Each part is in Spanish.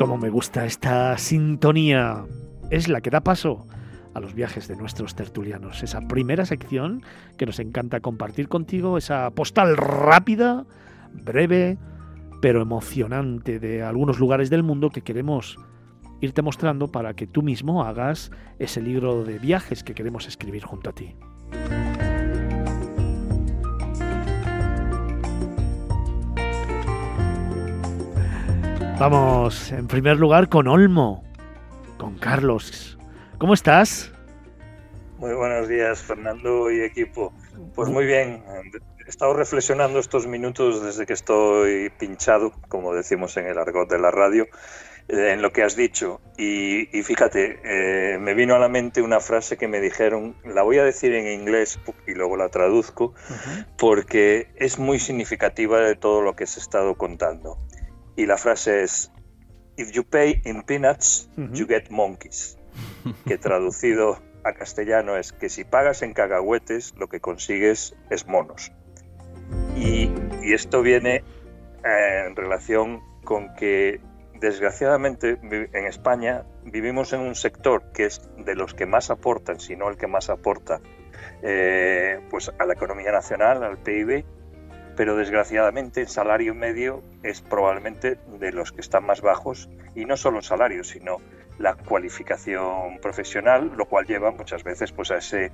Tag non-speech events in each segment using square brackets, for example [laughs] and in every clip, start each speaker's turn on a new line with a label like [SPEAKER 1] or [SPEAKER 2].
[SPEAKER 1] Como me gusta esta sintonía. Es la que da paso a los viajes de nuestros tertulianos. Esa primera sección que nos encanta compartir contigo, esa postal rápida, breve, pero emocionante de algunos lugares del mundo que queremos irte mostrando para que tú mismo hagas ese libro de viajes que queremos escribir junto a ti. Vamos, en primer lugar, con Olmo, con Carlos. ¿Cómo estás?
[SPEAKER 2] Muy buenos días, Fernando y equipo. Pues muy bien, he estado reflexionando estos minutos desde que estoy pinchado, como decimos en el argot de la radio, en lo que has dicho. Y, fíjate, eh, me vino a la mente una frase que me dijeron, la voy a decir en inglés y luego la traduzco, porque es muy significativa de todo lo que has estado contando y la frase es If you pay in peanuts, you get monkeys. Que traducido a castellano es que si pagas en cacahuetes, lo que consigues es monos. Y, esto viene eh, en relación con que, desgraciadamente, en España vivimos en un sector que es de los que más aportan, si no el que más aporta, eh, pues a la economía nacional, al PIB, pero desgraciadamente el salario medio es probablemente de los que están más bajos y no solo el salario, sino la cualificación profesional, lo cual lleva muchas veces pues, a ese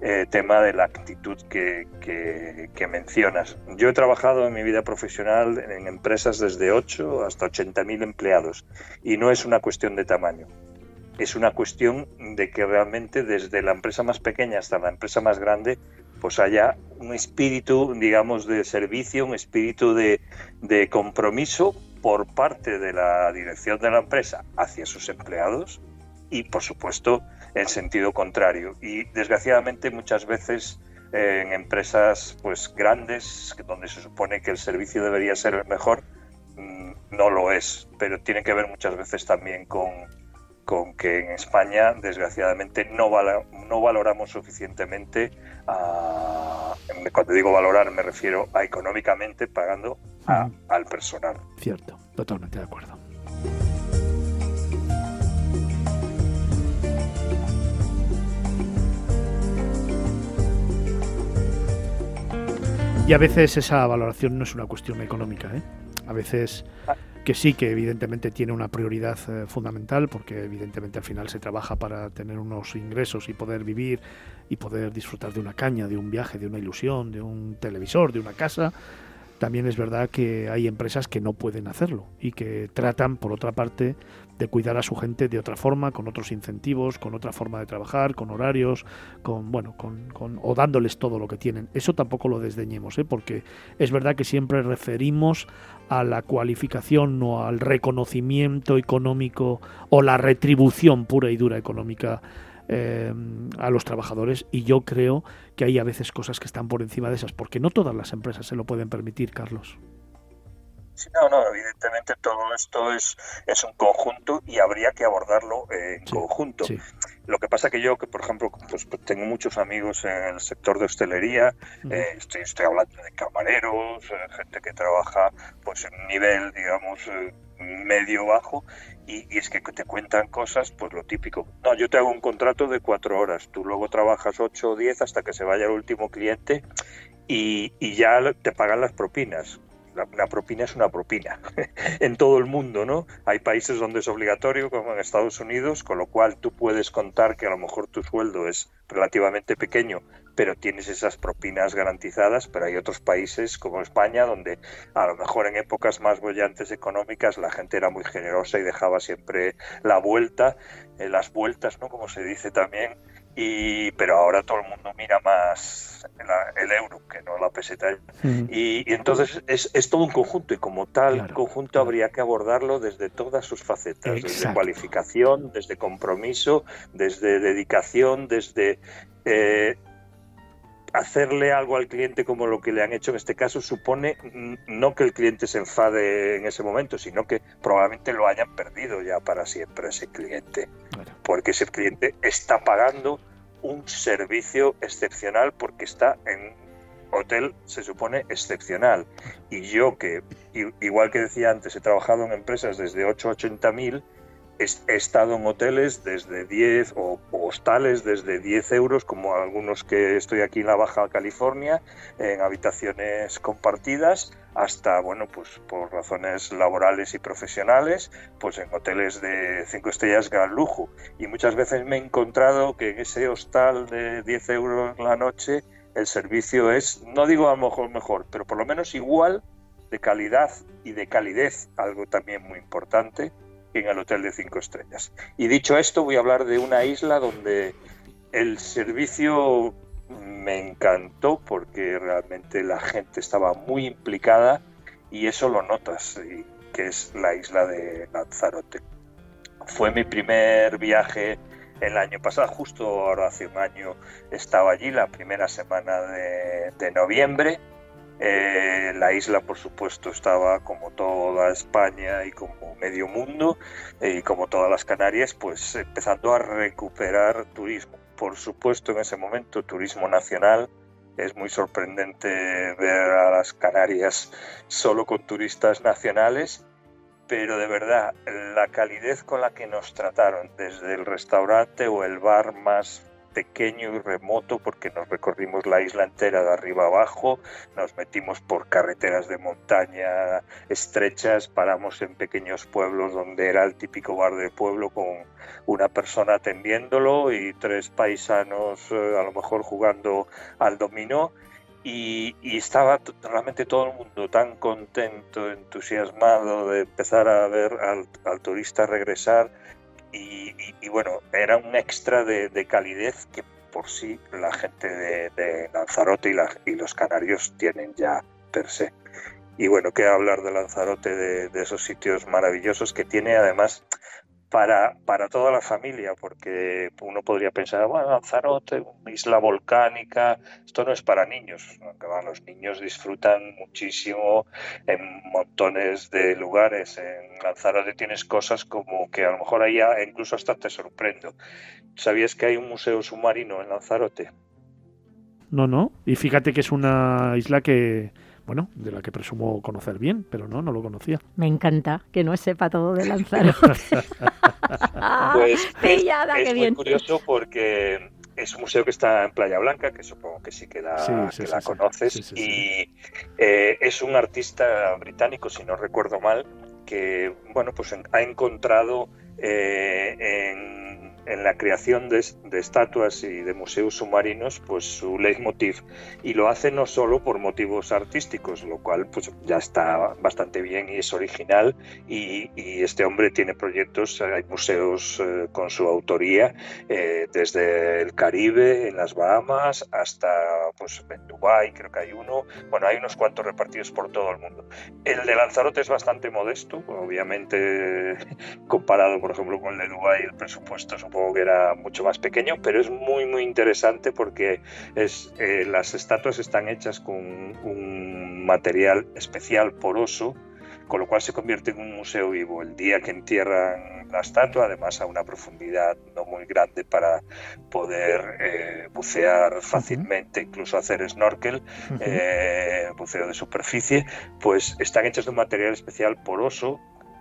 [SPEAKER 2] eh, tema de la actitud que, mencionas. Yo he trabajado en mi vida profesional en empresas desde 8 hasta 80.000 empleados y no es una cuestión de tamaño. Es una cuestión de que realmente desde la empresa más pequeña hasta la empresa más grande pues haya un espíritu, digamos, de servicio, un espíritu de, compromiso por parte de la dirección de la empresa hacia sus empleados y, por supuesto, en sentido contrario. Y, desgraciadamente, muchas veces eh, en empresas pues grandes, donde se supone que el servicio debería ser el mejor, mm, no lo es, pero tiene que ver muchas veces también con, con que en España, desgraciadamente, no, no valoramos suficientemente, cuando digo valorar me refiero a económicamente pagando al personal.
[SPEAKER 1] Cierto, totalmente de acuerdo. Y a veces esa valoración no es una cuestión económica, ¿eh? A veces ah, que sí, que evidentemente tiene una prioridad eh, fundamental, porque evidentemente al final se trabaja para tener unos ingresos y poder vivir y poder disfrutar de una caña, de un viaje, de una ilusión, de un televisor, de una casa. También es verdad que hay empresas que no pueden hacerlo y que tratan, por otra parte, de cuidar a su gente de otra forma, con otros incentivos, con otra forma de trabajar, con horarios, con bueno, con, con o dándoles todo lo que tienen. Eso tampoco lo desdeñemos, ¿eh? porque es verdad que siempre referimos a la cualificación o al reconocimiento económico o la retribución pura y dura económica eh, a los trabajadores y yo creo que hay a veces cosas que están por encima de esas, porque no todas las empresas se lo pueden permitir, Carlos
[SPEAKER 2] no, no, evidentemente todo esto es, es un conjunto y habría que abordarlo en conjunto. Lo que pasa que yo, que por ejemplo, pues, pues, tengo muchos amigos en el sector de hostelería, eh, estoy, estoy hablando de camareros, eh, gente que trabaja pues en un nivel, digamos, eh, medio bajo, y, es que te cuentan cosas, pues lo típico. No, yo te hago un contrato de cuatro horas, tú luego trabajas ocho o diez hasta que se vaya el último cliente y, y ya te pagan las propinas una propina es una propina [laughs] en todo el mundo, ¿no? Hay países donde es obligatorio, como en Estados Unidos, con lo cual tú puedes contar que a lo mejor tu sueldo es relativamente pequeño, pero tienes esas propinas garantizadas, pero hay otros países como España donde a lo mejor en épocas más bollantes económicas la gente era muy generosa y dejaba siempre la vuelta, eh, las vueltas, ¿no? Como se dice también, y, pero ahora todo el mundo mira más el euro que no la peseta. y, entonces es, es, todo un conjunto y como tal conjunto habría que abordarlo desde todas sus facetas, desde cualificación, desde compromiso, desde dedicación, desde eh, hacerle algo al cliente como lo que le han hecho en este caso supone no que el cliente se enfade en ese momento, sino que probablemente lo hayan perdido ya para siempre ese cliente. Porque ese cliente está pagando un servicio excepcional porque está en hotel se supone excepcional. Y yo que, igual que decía antes, he trabajado en empresas desde 8 a 80 mil, he estado en hoteles desde 10 o, hostales desde 10 euros, como algunos que estoy aquí en la Baja California, en habitaciones compartidas, hasta, bueno, pues por razones laborales y profesionales, pues en hoteles de 5 estrellas gran lujo. Y muchas veces me he encontrado que en ese hostal de 10 euros la noche el servicio es, no digo a lo mejor mejor, pero por lo menos igual de calidad y de calidez, algo también muy importante, en el hotel de cinco estrellas. Y dicho esto, voy a hablar de una isla donde el servicio me encantó porque realmente la gente estaba muy implicada y eso lo notas, que es la isla de Lanzarote. Fue mi primer viaje el año pasado, justo ahora hace un año estaba allí, la primera semana de, de noviembre eh, la isla, por supuesto, estaba como toda España y como medio mundo eh, y como todas las Canarias, pues empezando a recuperar turismo. Por supuesto, en ese momento, turismo nacional. Es muy sorprendente ver a las Canarias solo con turistas nacionales, pero de verdad, la calidez con la que nos trataron, desde el restaurante o el bar más pequeño y remoto porque nos recorrimos la isla entera de arriba abajo, nos metimos por carreteras de montaña estrechas, paramos en pequeños pueblos donde era el típico bar de pueblo con una persona atendiéndolo y tres paisanos eh, a lo mejor jugando al dominó. Y, estaba realmente todo el mundo tan contento, entusiasmado de empezar a ver al turista regresar y, bueno, era un extra de, calidez que por sí la gente de, Lanzarote y, los canarios tienen ya per se. Y bueno, qué hablar de Lanzarote, de, esos sitios maravillosos que tiene además para, para toda la familia, porque uno podría pensar, bueno, Lanzarote, una isla volcánica, esto no es para niños, aunque los niños disfrutan muchísimo en montones de lugares. En Lanzarote tienes cosas como que a lo mejor ahí incluso hasta te sorprendo. ¿Sabías que hay un museo submarino en Lanzarote?
[SPEAKER 1] No, no. Y fíjate que es una isla que, bueno, de la que presumo conocer bien, pero no, no lo conocía.
[SPEAKER 3] Me encanta que no sepa todo de Lanzarote. [laughs]
[SPEAKER 2] pues [laughs] es, muy curioso porque es un museo que está en Playa Blanca, que supongo que sí que la, conoces, y eh, es un artista británico, si no recuerdo mal, que bueno, pues ha encontrado eh, en en la creación de, estatuas y de museos submarinos pues su leitmotiv. Y lo hace no solo por motivos artísticos lo cual pues ya está bastante bien y es original. Y, este hombre tiene proyectos hay museos eh, con su autoría eh, desde el Caribe en las Bahamas hasta pues en Dubái creo que hay uno. Bueno hay unos cuantos repartidos por todo el mundo. El de Lanzarote es bastante modesto obviamente [laughs] comparado por ejemplo con el de Dubái el presupuesto es un que era mucho más pequeño, pero es muy, muy interesante porque es, eh, las estatuas están hechas con un material especial poroso, con lo cual se convierte en un museo vivo. El día que entierran la estatua, además a una profundidad no muy grande para poder eh, bucear fácilmente, incluso hacer snorkel, eh, buceo de superficie, pues están hechas de un material especial poroso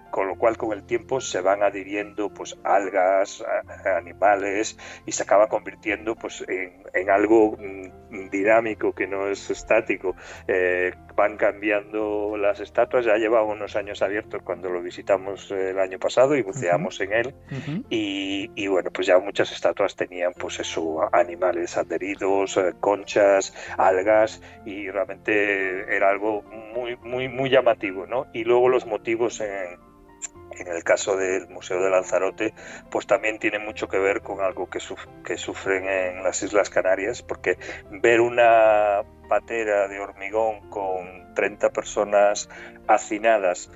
[SPEAKER 2] con lo cual con el tiempo se van adhiriendo pues algas, animales y se acaba convirtiendo pues en, algo mm, dinámico que no es estático. Eh, van cambiando las estatuas, ya lleva unos años abiertos cuando lo visitamos el año pasado y buceamos en él. Y, bueno pues ya muchas estatuas tenían pues eso, animales adheridos, eh, conchas, algas y realmente era algo muy muy muy llamativo, ¿no? Y luego los motivos en en el caso del Museo de Lanzarote, pues también tiene mucho que ver con algo que, que sufren en las Islas Canarias, porque ver una patera de hormigón con 30 personas hacinadas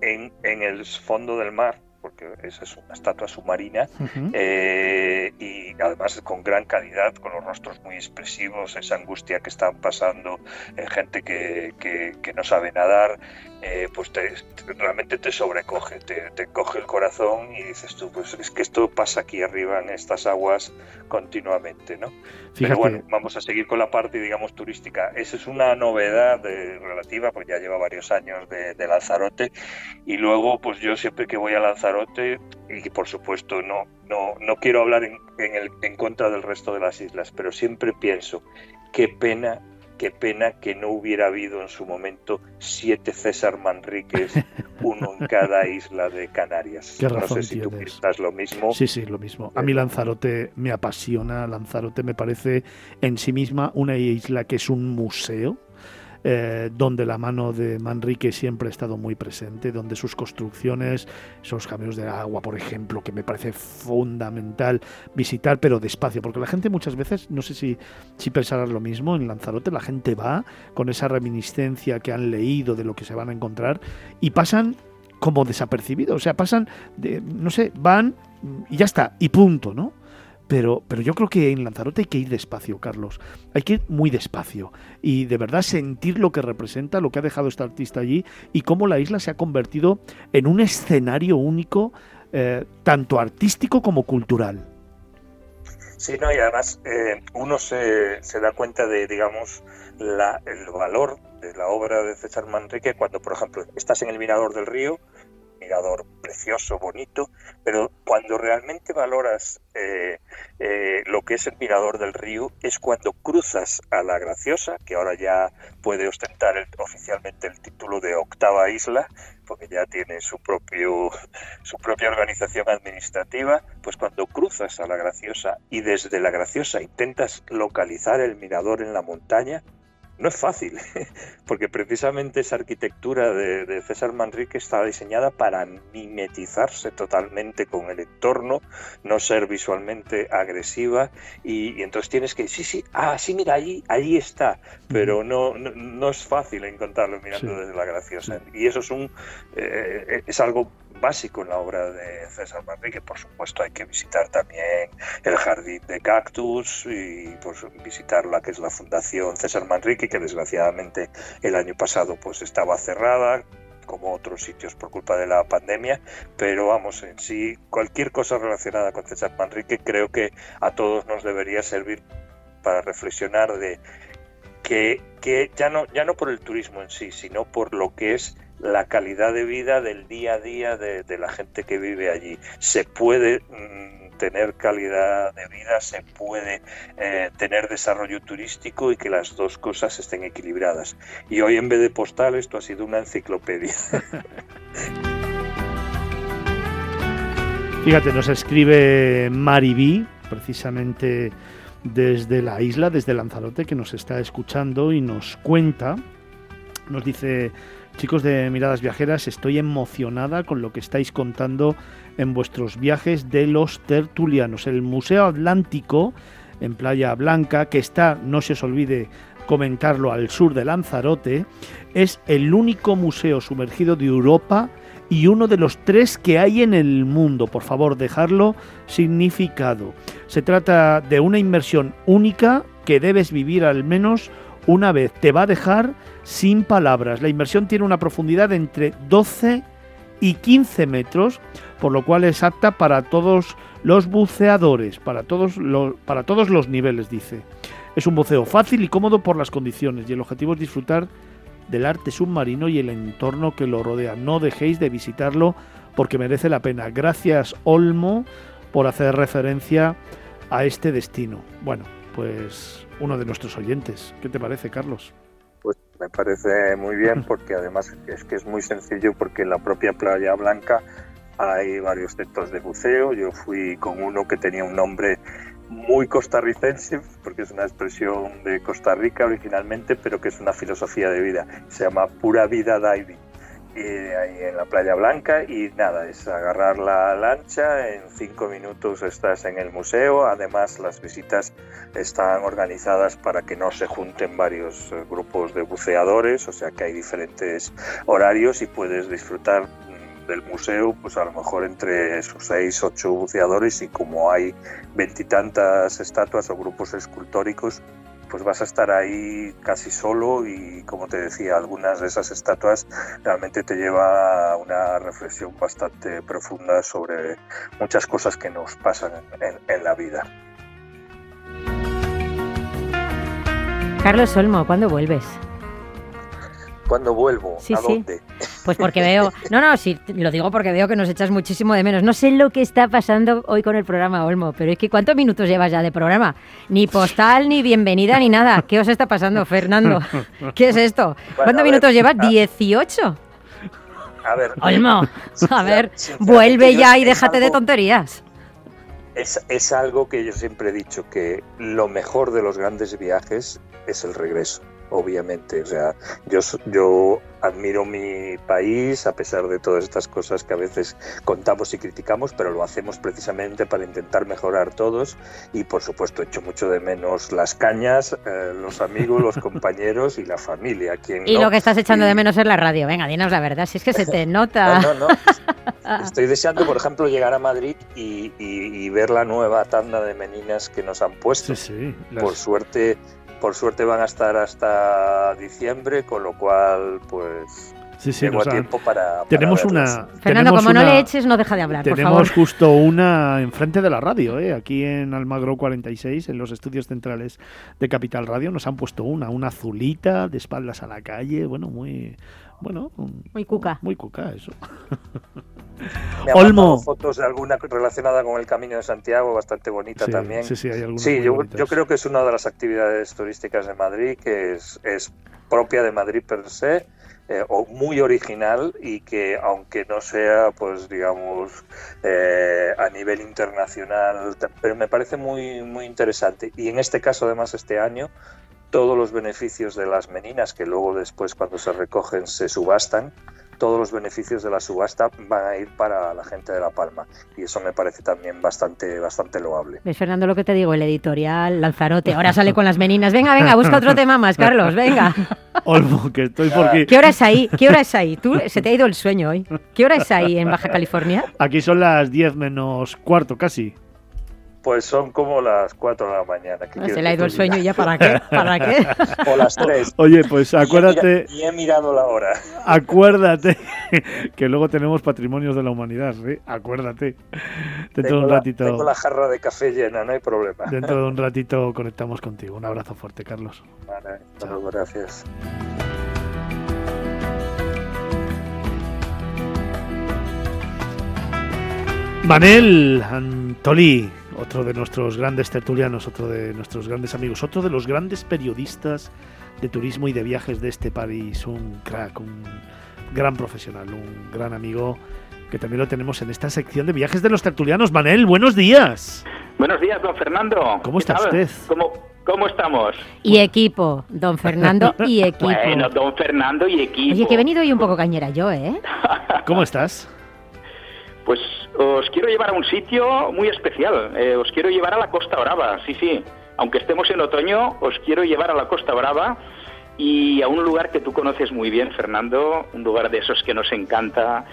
[SPEAKER 2] en, en el fondo del mar, porque esa es una estatua submarina, eh, y además con gran calidad, con los rostros muy expresivos, esa angustia que están pasando, eh, gente que, que, no sabe nadar, eh, pues realmente te sobrecoge, te, te, coge el corazón y dices tú, pues es que esto pasa aquí arriba en estas aguas continuamente, ¿no? Pero bueno, vamos a seguir con la parte, digamos, turística. Esa es una novedad relativa, pues ya lleva varios años de, de Lanzarote, y luego, pues yo siempre que voy a Lanzarote, y por supuesto no, no, no quiero hablar en, en, el, en contra del resto de las islas, pero siempre pienso, qué pena qué pena que no hubiera habido en su momento siete César Manríquez, [laughs] uno en cada isla de Canarias.
[SPEAKER 1] no sé
[SPEAKER 2] si tú piensas lo mismo.
[SPEAKER 1] Sí, sí, lo mismo. A mí Lanzarote me apasiona. Lanzarote me parece en sí misma una isla que es un museo eh, donde la mano de Manrique siempre ha estado muy presente, donde sus construcciones, esos caminos de agua, por ejemplo, que me parece fundamental visitar, pero despacio, porque la gente muchas veces, no sé si, si pensarás lo mismo, en Lanzarote la gente va con esa reminiscencia que han leído de lo que se van a encontrar y pasan como desapercibidos, o sea, pasan, no sé, van y ya está, y punto, ¿no? Pero, pero yo creo que en Lanzarote hay que ir despacio, Carlos. Hay que ir muy despacio y de verdad sentir lo que representa, lo que ha dejado este artista allí y cómo la isla se ha convertido en un escenario único, eh, tanto artístico como cultural.
[SPEAKER 2] Sí, no, y además eh, uno se, da cuenta de, digamos, el valor de la obra de César Manrique cuando, por ejemplo, estás en el Mirador del Río mirador precioso, bonito, pero cuando realmente valoras eh, eh, lo que es el mirador del río es cuando cruzas a la Graciosa, que ahora ya puede ostentar oficialmente el título de octava isla, porque ya tiene su propio su propia organización administrativa, pues cuando cruzas a la Graciosa y desde la Graciosa intentas localizar el mirador en la montaña, no es fácil, [laughs] porque precisamente esa arquitectura de, César Manrique está diseñada para mimetizarse totalmente con el entorno, no ser visualmente agresiva, y, entonces tienes que, sí, sí, ah, sí, mira, allí, allí está, pero no, no, es fácil encontrarlo mirando desde la graciosa. Y eso es, un, eh, es algo básico en la obra de César Manrique. Por supuesto, hay que visitar también el Jardín de Cactus y pues, visitar la que es la Fundación César Manrique, que desgraciadamente el año pasado pues estaba cerrada como otros sitios por culpa de la pandemia, pero vamos, en sí, cualquier cosa relacionada con César Manrique creo que a todos nos debería servir para reflexionar de que, que ya, no, ya no por el turismo en sí, sino por lo que es la calidad de vida del día a día de, la gente que vive allí. Se puede mm, tener calidad de vida, se puede eh, tener desarrollo turístico y que las dos cosas estén equilibradas. Y hoy en vez de postal esto ha sido una enciclopedia. [laughs]
[SPEAKER 1] Fíjate, nos escribe Mariví, precisamente desde la isla, desde Lanzarote, que nos está escuchando y nos cuenta, nos dice Chicos de Miradas Viajeras, estoy emocionada con lo que estáis contando en vuestros viajes de los tertulianos. El Museo Atlántico en Playa Blanca, que está, no se os olvide comentarlo, al sur de Lanzarote, es el único museo sumergido de Europa y uno de los tres que hay en el mundo. Por favor, dejarlo significado. Se trata de una inmersión única que debes vivir al menos una vez. Te va a dejar sin palabras. La inmersión tiene una profundidad de entre 12 y 15 metros, por lo cual es apta para todos los buceadores, para todos los, para todos los niveles, dice. Es un buceo fácil y cómodo por las condiciones y el objetivo es disfrutar del arte submarino y el entorno que lo rodea. No dejéis de visitarlo porque merece la pena. Gracias Olmo por hacer referencia a este destino. Bueno, pues uno de nuestros oyentes. ¿Qué te parece, Carlos?
[SPEAKER 2] Me parece muy bien [laughs] porque además es que es muy sencillo porque en la propia Playa Blanca hay varios centros de buceo. Yo fui con uno que tenía un nombre muy costarricense, porque es una expresión de Costa Rica originalmente, pero que es una filosofía de vida. Se llama Pura Vida Diving y ahí en la playa blanca y nada, es agarrar la lancha, en cinco minutos estás en el museo, además las visitas están organizadas para que no se junten varios eh, grupos de buceadores, o sea que hay diferentes horarios y puedes disfrutar del museo, pues a lo mejor entre sus seis, ocho buceadores y como hay veintitantas estatuas o grupos escultóricos, pues vas a estar ahí casi solo y como te decía, algunas de esas estatuas realmente te lleva a una reflexión bastante profunda sobre muchas cosas que nos pasan en, la vida.
[SPEAKER 3] Carlos Olmo, ¿cuándo vuelves?
[SPEAKER 2] ¿Cuándo vuelvo? ¿A dónde?
[SPEAKER 3] Pues porque veo, no, no, sí, lo digo porque veo que nos echas muchísimo de menos. No sé lo que está pasando hoy con el programa Olmo, pero es que ¿cuántos minutos llevas ya de programa? Ni postal, ni bienvenida, ni nada. ¿Qué os está pasando, Fernando? [laughs] ¿Qué es esto? ¿Cuántos minutos llevas? ¿18?
[SPEAKER 2] A ver.
[SPEAKER 3] Olmo, [laughs] a ver, vuelve ya y déjate de tonterías.
[SPEAKER 2] Es, es algo que yo siempre he dicho, que lo mejor de los grandes viajes es el regreso obviamente. O sea, yo, yo admiro mi país a pesar de todas estas cosas que a veces contamos y criticamos, pero lo hacemos precisamente para intentar mejorar todos y por supuesto echo mucho de menos las cañas, eh, los amigos, los [laughs] compañeros y la familia.
[SPEAKER 3] y lo que estás echando de menos es la radio. Venga, dinos la verdad, si es que se te [laughs] nota.
[SPEAKER 2] no, no, [laughs] Estoy deseando, por ejemplo, llegar a Madrid y, ver la nueva tanda de meninas que nos han puesto. Sí, sí, Por suerte por suerte van a estar hasta diciembre, con lo cual, pues.
[SPEAKER 1] Sí, sí,
[SPEAKER 2] tengo tiempo para,
[SPEAKER 1] Tenemos una.
[SPEAKER 3] Fernando, como no le eches, no deja de hablar.
[SPEAKER 1] Tenemos justo una enfrente de la radio, ¿eh? aquí en Almagro 46, en los estudios centrales de Capital Radio, nos han puesto una, una azulita, de espaldas a la calle, bueno, muy. Bueno,
[SPEAKER 3] muy cuca.
[SPEAKER 1] Muy cuca, eso. [laughs]
[SPEAKER 2] Me Olmo. fotos de alguna relacionada con el Camino de Santiago, bastante bonita también.
[SPEAKER 1] Sí, sí, hay algunas
[SPEAKER 2] Sí, yo, yo, creo que es una de las actividades turísticas de Madrid que es, es propia de Madrid per se. Eh, o muy original y que aunque no sea pues digamos eh, a nivel internacional pero me parece muy muy interesante y en este caso además este año todos los beneficios de las meninas que luego después cuando se recogen se subastan todos los beneficios de la subasta van a ir para la gente de La Palma y eso me parece también bastante bastante loable.
[SPEAKER 3] ¿Ves, Fernando, lo que te digo? El editorial Lanzarote, ahora sale con las meninas. Venga, venga, busca otro tema más, Carlos, venga. [laughs]
[SPEAKER 1] Olmo, que estoy por aquí.
[SPEAKER 3] ¿Qué hora es ahí? ¿Qué hora es ahí? Tú, se te ha ido el sueño hoy. ¿Qué hora es ahí en Baja California?
[SPEAKER 1] Aquí son las 10 menos cuarto casi.
[SPEAKER 2] Pues son como las 4 de la mañana.
[SPEAKER 3] se le ha ido el sueño y ya para qué, para qué. [laughs]
[SPEAKER 2] O las 3.
[SPEAKER 1] Oye, pues acuérdate.
[SPEAKER 2] Y he, mirado la hora.
[SPEAKER 1] Acuérdate [laughs] que luego tenemos patrimonios de la humanidad, ¿sí? Acuérdate. Dentro de un ratito.
[SPEAKER 2] tengo la jarra de café llena, no hay problema.
[SPEAKER 1] Dentro de un [laughs] ratito conectamos contigo. Un abrazo fuerte, Carlos.
[SPEAKER 2] Vale, gracias.
[SPEAKER 1] Manel Antolí otro de nuestros grandes tertulianos, otro de nuestros grandes amigos, otro de los grandes periodistas de turismo y de viajes de este país, un crack, un gran profesional, un gran amigo que también lo tenemos en esta sección de viajes de los tertulianos. Manel, buenos días.
[SPEAKER 4] Buenos días, don Fernando.
[SPEAKER 1] ¿Cómo está usted?
[SPEAKER 4] ¿Cómo, ¿Cómo estamos?
[SPEAKER 3] Y equipo, don Fernando [laughs] y equipo.
[SPEAKER 4] Bueno, don Fernando y equipo.
[SPEAKER 3] Oye, que he venido hoy un poco cañera yo, ¿eh?
[SPEAKER 1] ¿Cómo estás?
[SPEAKER 4] Pues os quiero llevar a un sitio muy especial. Eh, os quiero llevar a la Costa Brava, sí, sí. Aunque estemos en otoño, os quiero llevar a la Costa Brava y a un lugar que tú conoces muy bien, Fernando, un lugar de esos que nos encanta,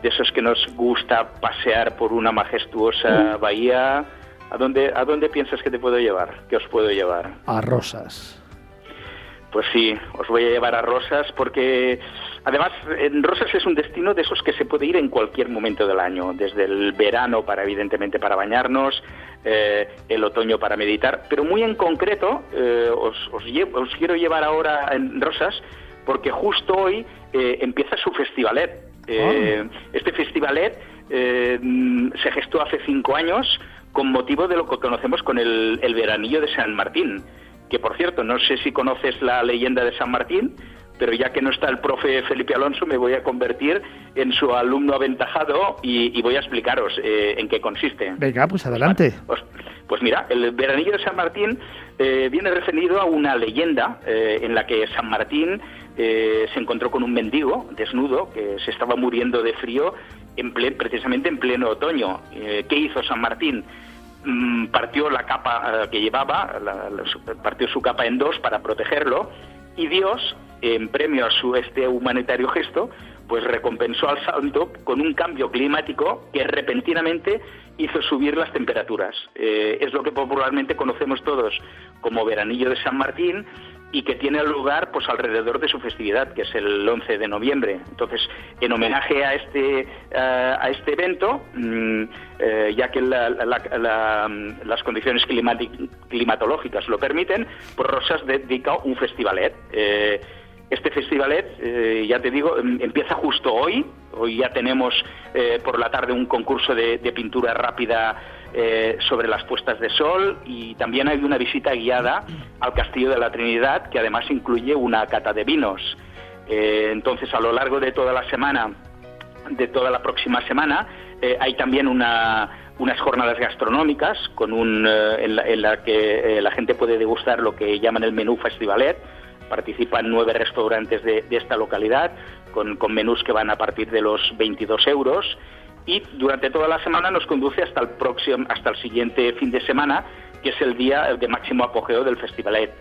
[SPEAKER 4] de esos que nos gusta pasear por una majestuosa bahía. ¿A dónde, ¿A dónde piensas que te puedo llevar? ¿Qué os puedo llevar?
[SPEAKER 1] A Rosas.
[SPEAKER 4] Pues sí, os voy a llevar a Rosas porque además en Rosas es un destino de esos que se puede ir en cualquier momento del año, desde el verano para evidentemente para bañarnos, eh, el otoño para meditar, pero muy en concreto eh, os, os, quiero llevar ahora en Rosas porque justo hoy eh, empieza su festivalet. Ah. Este festivalet se gestó hace cinco años con motivo de lo que conocemos con el, el veranillo de San Martín que por cierto, no sé si conoces la leyenda de San Martín, pero ya que no está el profe Felipe Alonso, me voy a convertir en su alumno aventajado y, voy a explicaros eh, en qué consiste.
[SPEAKER 1] Venga, pues adelante.
[SPEAKER 4] Pues, pues, mira, el veranillo de San Martín eh, viene referido a una leyenda eh, en la que San Martín se encontró con un mendigo desnudo que se estaba muriendo de frío en precisamente en pleno otoño. ¿Qué hizo San Martín? Mm, partió la capa eh, que llevaba, partió su capa en dos para protegerlo y Dios, en premio a su este humanitario gesto, pues recompensó al santo con un cambio climático que repentinamente hizo subir las temperaturas. Eh, es lo que popularmente conocemos todos como veranillo de San Martín y que tiene lugar pues alrededor de su festividad, que es el 11 de noviembre. Entonces, en homenaje a este eh, a este evento, mm, eh, ya que las condiciones climatológicas lo permiten, pues Rosas dedica un festivalet. Este festivalet, eh, ya te digo, em, empieza justo hoy. Hoy ya tenemos eh, por la tarde un concurso de, pintura rápida eh, sobre las puestas de sol y también hay una visita guiada al Castillo de la Trinidad que además incluye una cata de vinos. entonces, a lo largo de toda la semana, de toda la próxima semana, hay también unas jornadas gastronómicas con un, en, la, que la gente puede degustar lo que llaman el menú festivalet participan nueve restaurantes de, esta localidad con, menús que van a partir de los 22 euros y durante toda la semana nos conduce hasta el próximo, hasta el siguiente fin de semana, que es el día de máximo apogeo del Festivalet.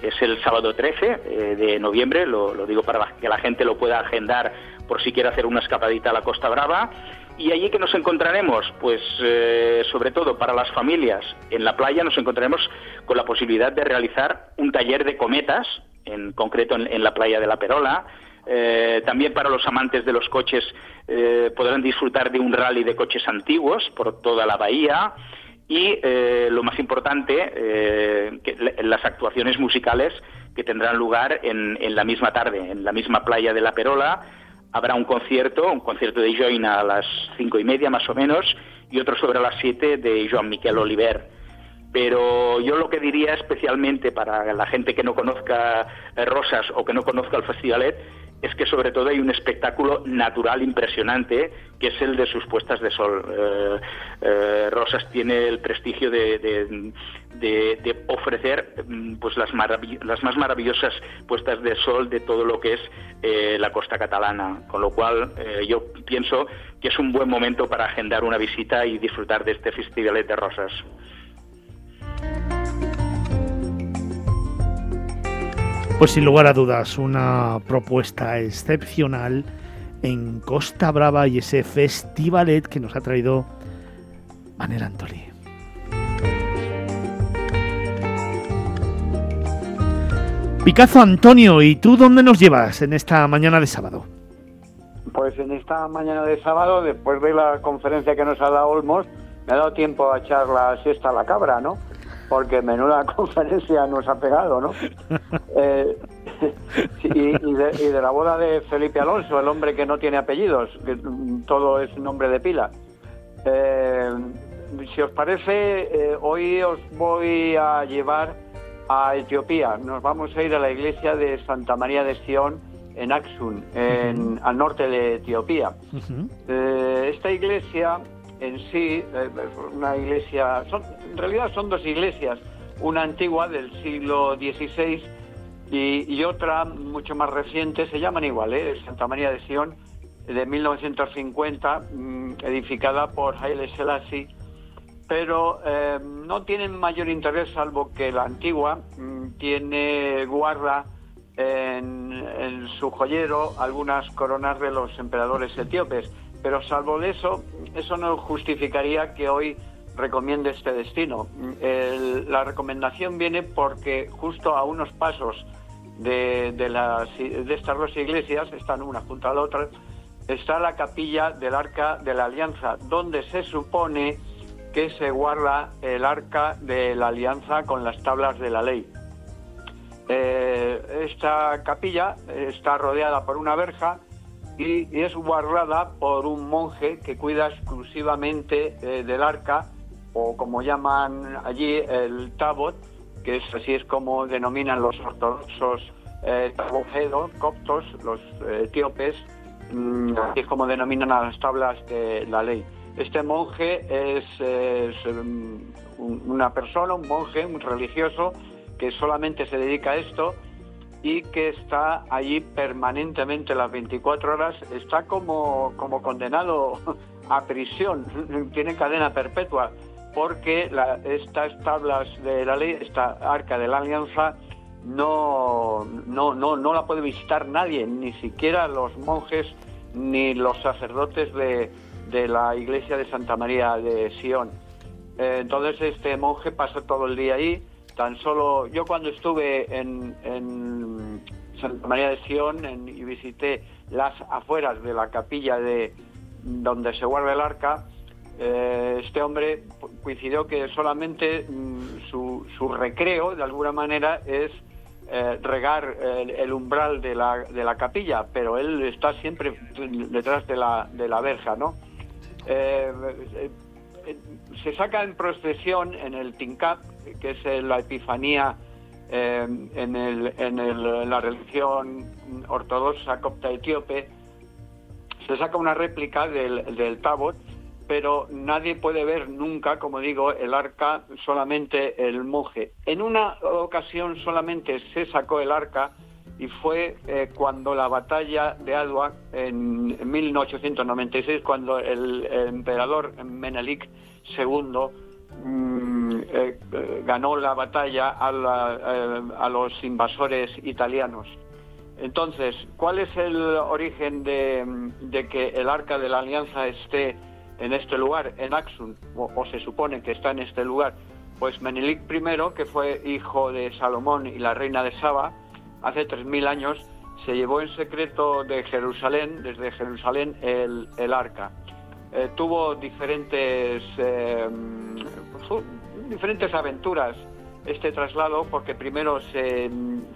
[SPEAKER 4] Es el sábado 13 eh, de noviembre, lo, digo para que la gente lo pueda agendar por si quiere hacer una escapadita a la Costa Brava. Y allí que nos encontraremos, pues eh, sobre todo para las familias en la playa nos encontraremos con la posibilidad de realizar un taller de cometas, en concreto en, la playa de la Perola. Eh, también para los amantes de los coches eh, podrán disfrutar de un rally de coches antiguos por toda la bahía y eh, lo más importante, las actuaciones musicales que tendrán lugar en, en, la misma tarde, en la misma playa de la Perola. Habrá un concierto, un concierto de Join a las cinco y media más o menos y otro sobre las siete de Joan Miquel Oliver. Pero yo lo que diría especialmente para la gente que no conozca Rosas o que no conozca el Festivalet es que sobre todo hay un espectáculo natural impresionante que es el de sus puestas de sol. Eh, eh, Rosas tiene el prestigio de, ofrecer mm, pues las, más maravillosas puestas de sol de todo lo que es la costa catalana, con lo cual yo pienso que es un buen momento para agendar una visita y disfrutar de este Festivalet de Rosas.
[SPEAKER 1] Pues sin lugar a dudas, una propuesta excepcional en Costa Brava y ese festivalet que nos ha traído Anel Antoli. Picazo Antonio, ¿y tú dónde nos llevas en esta mañana de sábado?
[SPEAKER 5] Pues en esta mañana de sábado, después de la conferencia que nos ha dado Olmos, me ha dado tiempo a echar la siesta a la cabra, ¿no? Porque menuda [laughs] conferencia nos ha pegado, ¿no? [laughs] Eh, [laughs] y, de, la boda de Felipe Alonso, el hombre que no tiene apellidos, que todo es nombre de pila. Eh, si os parece, eh, hoy os voy a llevar a Etiopía. Nos vamos a ir a la iglesia de Santa María de Sion en Axum, en, al norte de Etiopía. esta iglesia en sí, eh, una iglesia, en realidad son dos iglesias, una antigua del siglo XVI y, otra mucho más reciente, se llaman igual, ¿eh? Santa María de Sion, de 1950, mm, edificada por Haile Selassie, pero eh, no tienen mayor interés salvo que la antigua mm, tiene guarda en su joyero algunas coronas de los emperadores etíopes pero salvo eso, eso no justificaría que hoy recomiende este destino. la recomendación viene porque justo a unos pasos de, de, estas dos iglesias, están una junto a la otra, está la capilla del Arca de la Alianza, donde se supone que se guarda el Arca de la Alianza con las tablas de la ley. Eh, esta capilla está rodeada por una verja y, es guardada por un monje que cuida exclusivamente eh, del arca, o como llaman allí el tabot, que es, así es como denominan los ortodoxos eh, coptos, los eh, etíopes, mm, así es como denominan a las tablas de la ley. Este monje es, una persona, un monje, un religioso, que solamente se dedica a esto y que está allí permanentemente las 24 horas, está como, como condenado a prisión, [laughs] tiene cadena perpetua, porque estas tablas de la ley, esta arca de la alianza, no, no, no, no la puede visitar nadie, ni siquiera los monjes ni los sacerdotes de, de la iglesia de Santa María de Sion. Eh, entonces este monje pasó todo el día ahí, tan solo yo cuando estuve en, en Santa María de Sion y visité las afueras de la capilla de donde se guarda el arca, eh, este hombre coincidió que solamente mm, su, su, recreo, de alguna manera, es eh, regar el, umbral de la, de la, capilla, pero él está siempre detrás de la, de la verja, ¿no? Eh, se saca en procesión en el Tincap, que es la Epifanía en, el, en, la religión ortodoxa copta etíope, se saca una réplica del, del Tabot pero nadie puede ver nunca, como digo, el arca, solamente el monje. En una ocasión solamente se sacó el arca y fue eh, cuando la batalla de Adwa en, 1896, cuando el, emperador Menelik II mm, eh, ganó la batalla a, a los invasores italianos. Entonces, ¿cuál es el origen de, que el arca de la alianza esté en este lugar, en Axum, o, se supone que está en este lugar, pues Menelik I, que fue hijo de Salomón y la reina de Saba, hace 3.000 años se llevó en secreto de Jerusalén, desde Jerusalén, el, arca. Eh, tuvo diferentes, eh, diferentes aventuras este traslado, porque primero se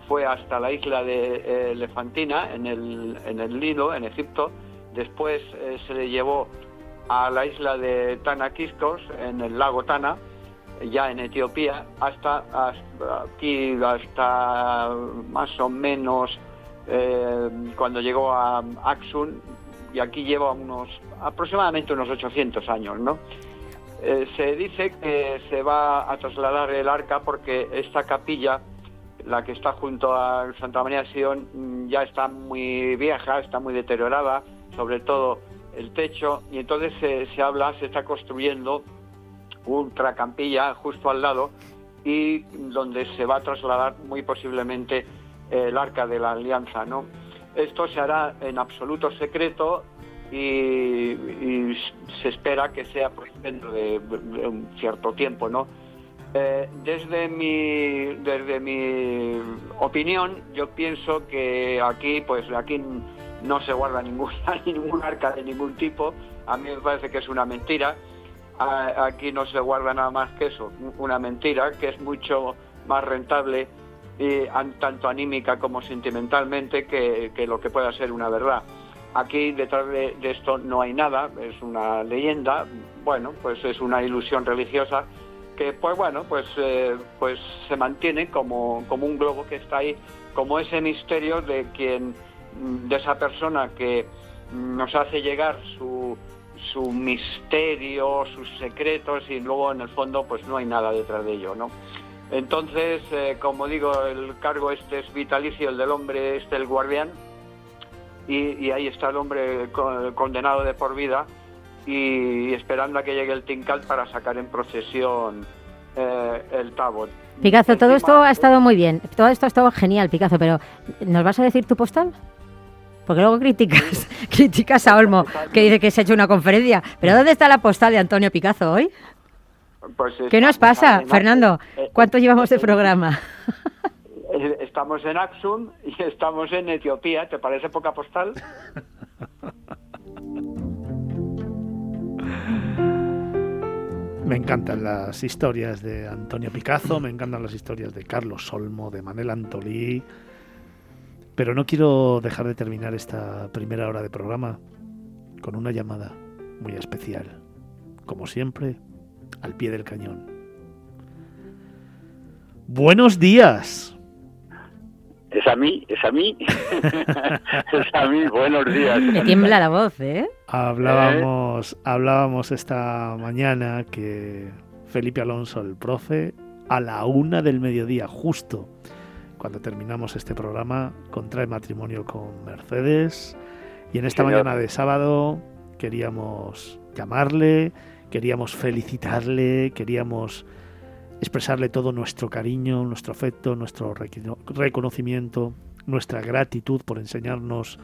[SPEAKER 5] fue hasta la isla de eh, Elefantina, en el, en el Nilo, en Egipto, después se le llevó a la isla de Tanakiscos, en el lago Tana, ya en Etiopía, hasta, aquí, hasta más o menos eh, cuando llegó a Axun, y aquí lleva unos aproximadamente unos 800 años, ¿no? Eh, se dice que se va a trasladar el arca porque esta capilla, la que está junto a Santa María de Sion, ya está muy vieja, está muy deteriorada, sobre todo el techo y entonces se, habla, se está construyendo otra campilla justo al lado y donde se va a trasladar muy posiblemente el arca de la alianza, ¿no? Esto se hará en absoluto secreto y, se espera que sea pues, dentro de, un cierto tiempo, ¿no? Eh, desde mi desde mi opinión, yo pienso que aquí, pues aquí no se guarda ninguna, [laughs] ningún arca de ningún tipo. A mí me parece que es una mentira. Aquí no se guarda nada más que eso, una mentira, que es mucho más rentable y tanto anímica como sentimentalmente que, lo que pueda ser una verdad. Aquí detrás de, esto no hay nada, es una leyenda, bueno, pues es una ilusión religiosa que pues bueno, pues, eh, pues se mantiene como, como un globo que está ahí, como ese misterio de quien de esa persona que nos hace llegar su, su misterio, sus secretos y luego en el fondo pues no hay nada detrás de ello, ¿no? Entonces, eh, como digo, el cargo este es vitalicio, el del hombre este el guardián y, ahí está el hombre condenado de por vida y esperando a que llegue el Tincal para sacar en procesión eh, el Tabot.
[SPEAKER 3] Picazo, todo esto ha estado muy bien, todo esto ha estado genial, Picazo, pero ¿nos vas a decir tu postal? Porque luego criticas, [laughs] criticas a Olmo, que dice que se ha hecho una conferencia. Pero ¿dónde está la postal de Antonio Picazo hoy? Pues ¿Qué nos pasa, Fernando? Eh, ¿Cuánto llevamos de programa? [laughs]
[SPEAKER 5] Eh, estamos en Axum y [laughs] estamos en Etiopía. ¿Te parece poca postal? [laughs]
[SPEAKER 1] Me encantan las historias de Antonio Picazo, me encantan las historias de Carlos Olmo, de Manel Antolí, pero no quiero dejar de terminar esta primera hora de programa con una llamada muy especial. Como siempre, al pie del cañón. Buenos días.
[SPEAKER 6] Es a mí, es a mí. [laughs] es a mí, buenos días.
[SPEAKER 3] Me tiembla la voz, ¿eh?
[SPEAKER 1] Hablábamos, hablábamos esta mañana que Felipe Alonso, el profe, a la una del mediodía, justo cuando terminamos este programa, contrae matrimonio con Mercedes. Y en esta mañana de sábado queríamos llamarle, queríamos felicitarle, queríamos expresarle todo nuestro cariño, nuestro afecto, nuestro reconocimiento, nuestra gratitud por enseñarnos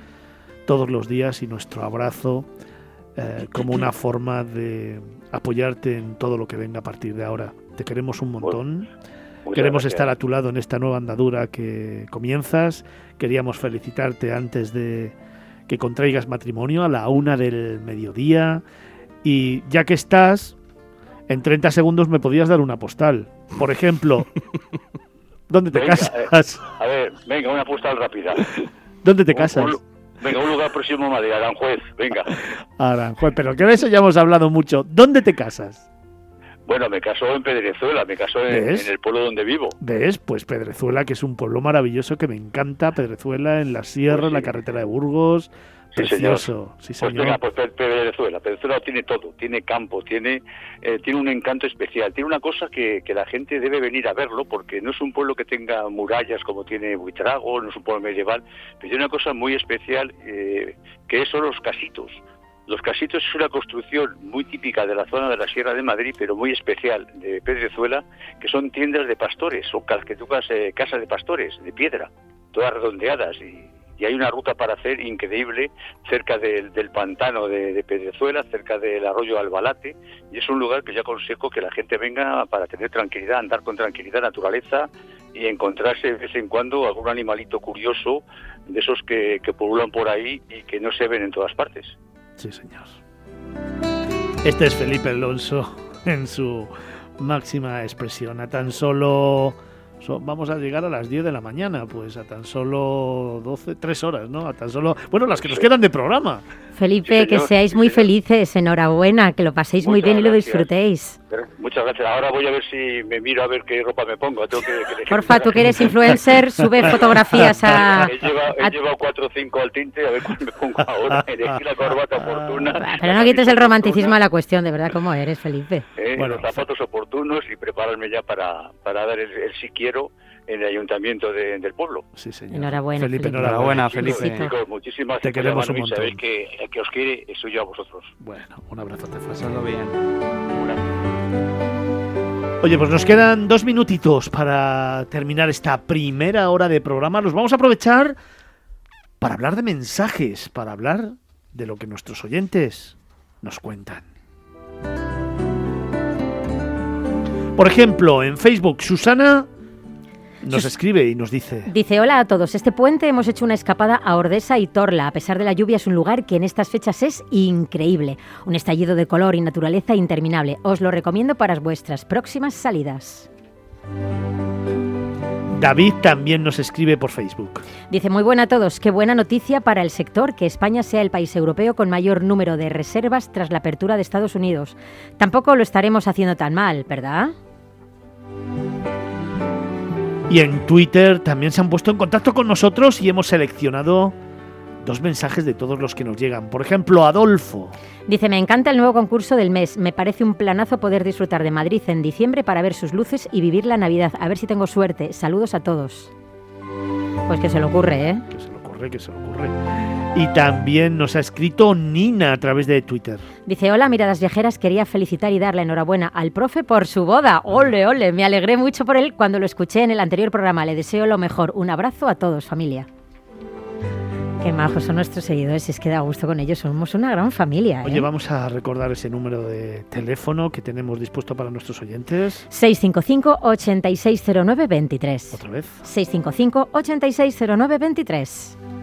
[SPEAKER 1] todos los días y nuestro abrazo eh, como una forma de apoyarte en todo lo que venga a partir de ahora. Te queremos un montón. Queremos estar a tu lado en esta nueva andadura que comienzas. Queríamos felicitarte antes de que contraigas matrimonio a la una del mediodía. Y ya que estás, en 30 segundos me podías dar una postal. Por ejemplo, ¿dónde te casas?
[SPEAKER 6] a ver, venga, una postal rápida.
[SPEAKER 1] ¿Dónde te casas?
[SPEAKER 6] venga, un lugar próximo a Madrid, Aranjuez, venga. [laughs]
[SPEAKER 1] Aranjuez, pero que de eso ya hemos hablado mucho. ¿Dónde te casas?
[SPEAKER 6] Bueno, me casó en Pedrezuela, me casó en, el pueblo donde vivo.
[SPEAKER 1] ¿Ves? Pues Pedrezuela, que es un pueblo maravilloso que me encanta. Pedrezuela, en la sierra, pues en la carretera de Burgos. Precioso, sí,
[SPEAKER 6] señor. Pues venga, pues Pedrezuela. Pedrezuela tiene todo, tiene campo, tiene, eh, tiene un encanto especial, tiene una cosa que, que, la gente debe venir a verlo, porque no es un pueblo que tenga murallas como tiene Buitrago, no es un pueblo medieval, pero tiene una cosa muy especial eh, que son los casitos. Los casitos es una construcción muy típica de la zona de la Sierra de Madrid, pero muy especial de Pedrezuela, que son tiendas de pastores, son eh, casas de pastores, de piedra, todas redondeadas y y hay una ruta para hacer increíble cerca del, pantano de, Pedrezuela, cerca del arroyo Albalate, y es un lugar que yo aconsejo que la gente venga para tener tranquilidad, andar con tranquilidad, naturaleza y encontrarse de vez en cuando algún animalito curioso de esos que, que pululan por ahí y que no se ven en todas partes.
[SPEAKER 1] Sí, señor. Este es Felipe Alonso en su máxima expresión. A tan solo vamos a llegar a las 10 de la mañana, pues a tan solo 12, 3 horas, ¿no? A tan solo, bueno, las que nos quedan de programa.
[SPEAKER 3] Felipe, que seáis muy felices, enhorabuena, que lo paséis muy bien y lo disfrutéis.
[SPEAKER 6] Muchas gracias. Ahora voy a ver si me miro a ver qué ropa me pongo. Tengo que,
[SPEAKER 3] Porfa, tú que eres influencer, sube [laughs] fotografías a...
[SPEAKER 6] He llevado, he llevado cuatro o cinco al tinte, a ver cuál me pongo ahora. [laughs] Elegí la corbata oportuna.
[SPEAKER 3] Pero no quites el romanticismo a la cuestión, de verdad, ¿cómo eres, Felipe?
[SPEAKER 6] Eh, bueno, los zapatos oportunos y prepararme ya para, para dar el, el si quiero en el ayuntamiento del pueblo.
[SPEAKER 1] Sí, señor.
[SPEAKER 3] Enhorabuena.
[SPEAKER 1] Felipe, enhorabuena, Felipe.
[SPEAKER 6] Chicos, muchísimas
[SPEAKER 1] Te queremos un montón.
[SPEAKER 6] Sabéis que el que os quiere soy yo a vosotros.
[SPEAKER 1] Bueno, un abrazo, te
[SPEAKER 7] Pasando bien.
[SPEAKER 1] Oye, pues nos quedan dos minutitos para terminar esta primera hora de programa. Los vamos a aprovechar para hablar de mensajes, para hablar de lo que nuestros oyentes nos cuentan. Por ejemplo, en Facebook, Susana nos escribe y nos dice.
[SPEAKER 3] Dice, hola a todos, este puente hemos hecho una escapada a Ordesa y Torla. A pesar de la lluvia es un lugar que en estas fechas es increíble. Un estallido de color y naturaleza interminable. Os lo recomiendo para vuestras próximas salidas.
[SPEAKER 1] David también nos escribe por Facebook.
[SPEAKER 3] Dice, muy buena a todos, qué buena noticia para el sector que España sea el país europeo con mayor número de reservas tras la apertura de Estados Unidos. Tampoco lo estaremos haciendo tan mal, ¿verdad?
[SPEAKER 1] Y en Twitter también se han puesto en contacto con nosotros y hemos seleccionado dos mensajes de todos los que nos llegan. Por ejemplo, Adolfo.
[SPEAKER 3] Dice, me encanta el nuevo concurso del mes. Me parece un planazo poder disfrutar de Madrid en diciembre para ver sus luces y vivir la Navidad. A ver si tengo suerte. Saludos a todos. Pues que se le ocurre, ¿eh?
[SPEAKER 1] Que se le ocurre, que se le ocurre. Y también nos ha escrito Nina a través de Twitter.
[SPEAKER 3] Dice, hola miradas viajeras, quería felicitar y darle enhorabuena al profe por su boda. Ole, ole, me alegré mucho por él cuando lo escuché en el anterior programa. Le deseo lo mejor. Un abrazo a todos, familia. Qué majos son nuestros seguidores, es que da gusto con ellos, somos una gran familia.
[SPEAKER 1] Oye,
[SPEAKER 3] ¿eh?
[SPEAKER 1] vamos a recordar ese número de teléfono que tenemos dispuesto para nuestros oyentes.
[SPEAKER 3] 655-8609-23.
[SPEAKER 1] Otra vez.
[SPEAKER 3] 655-8609-23.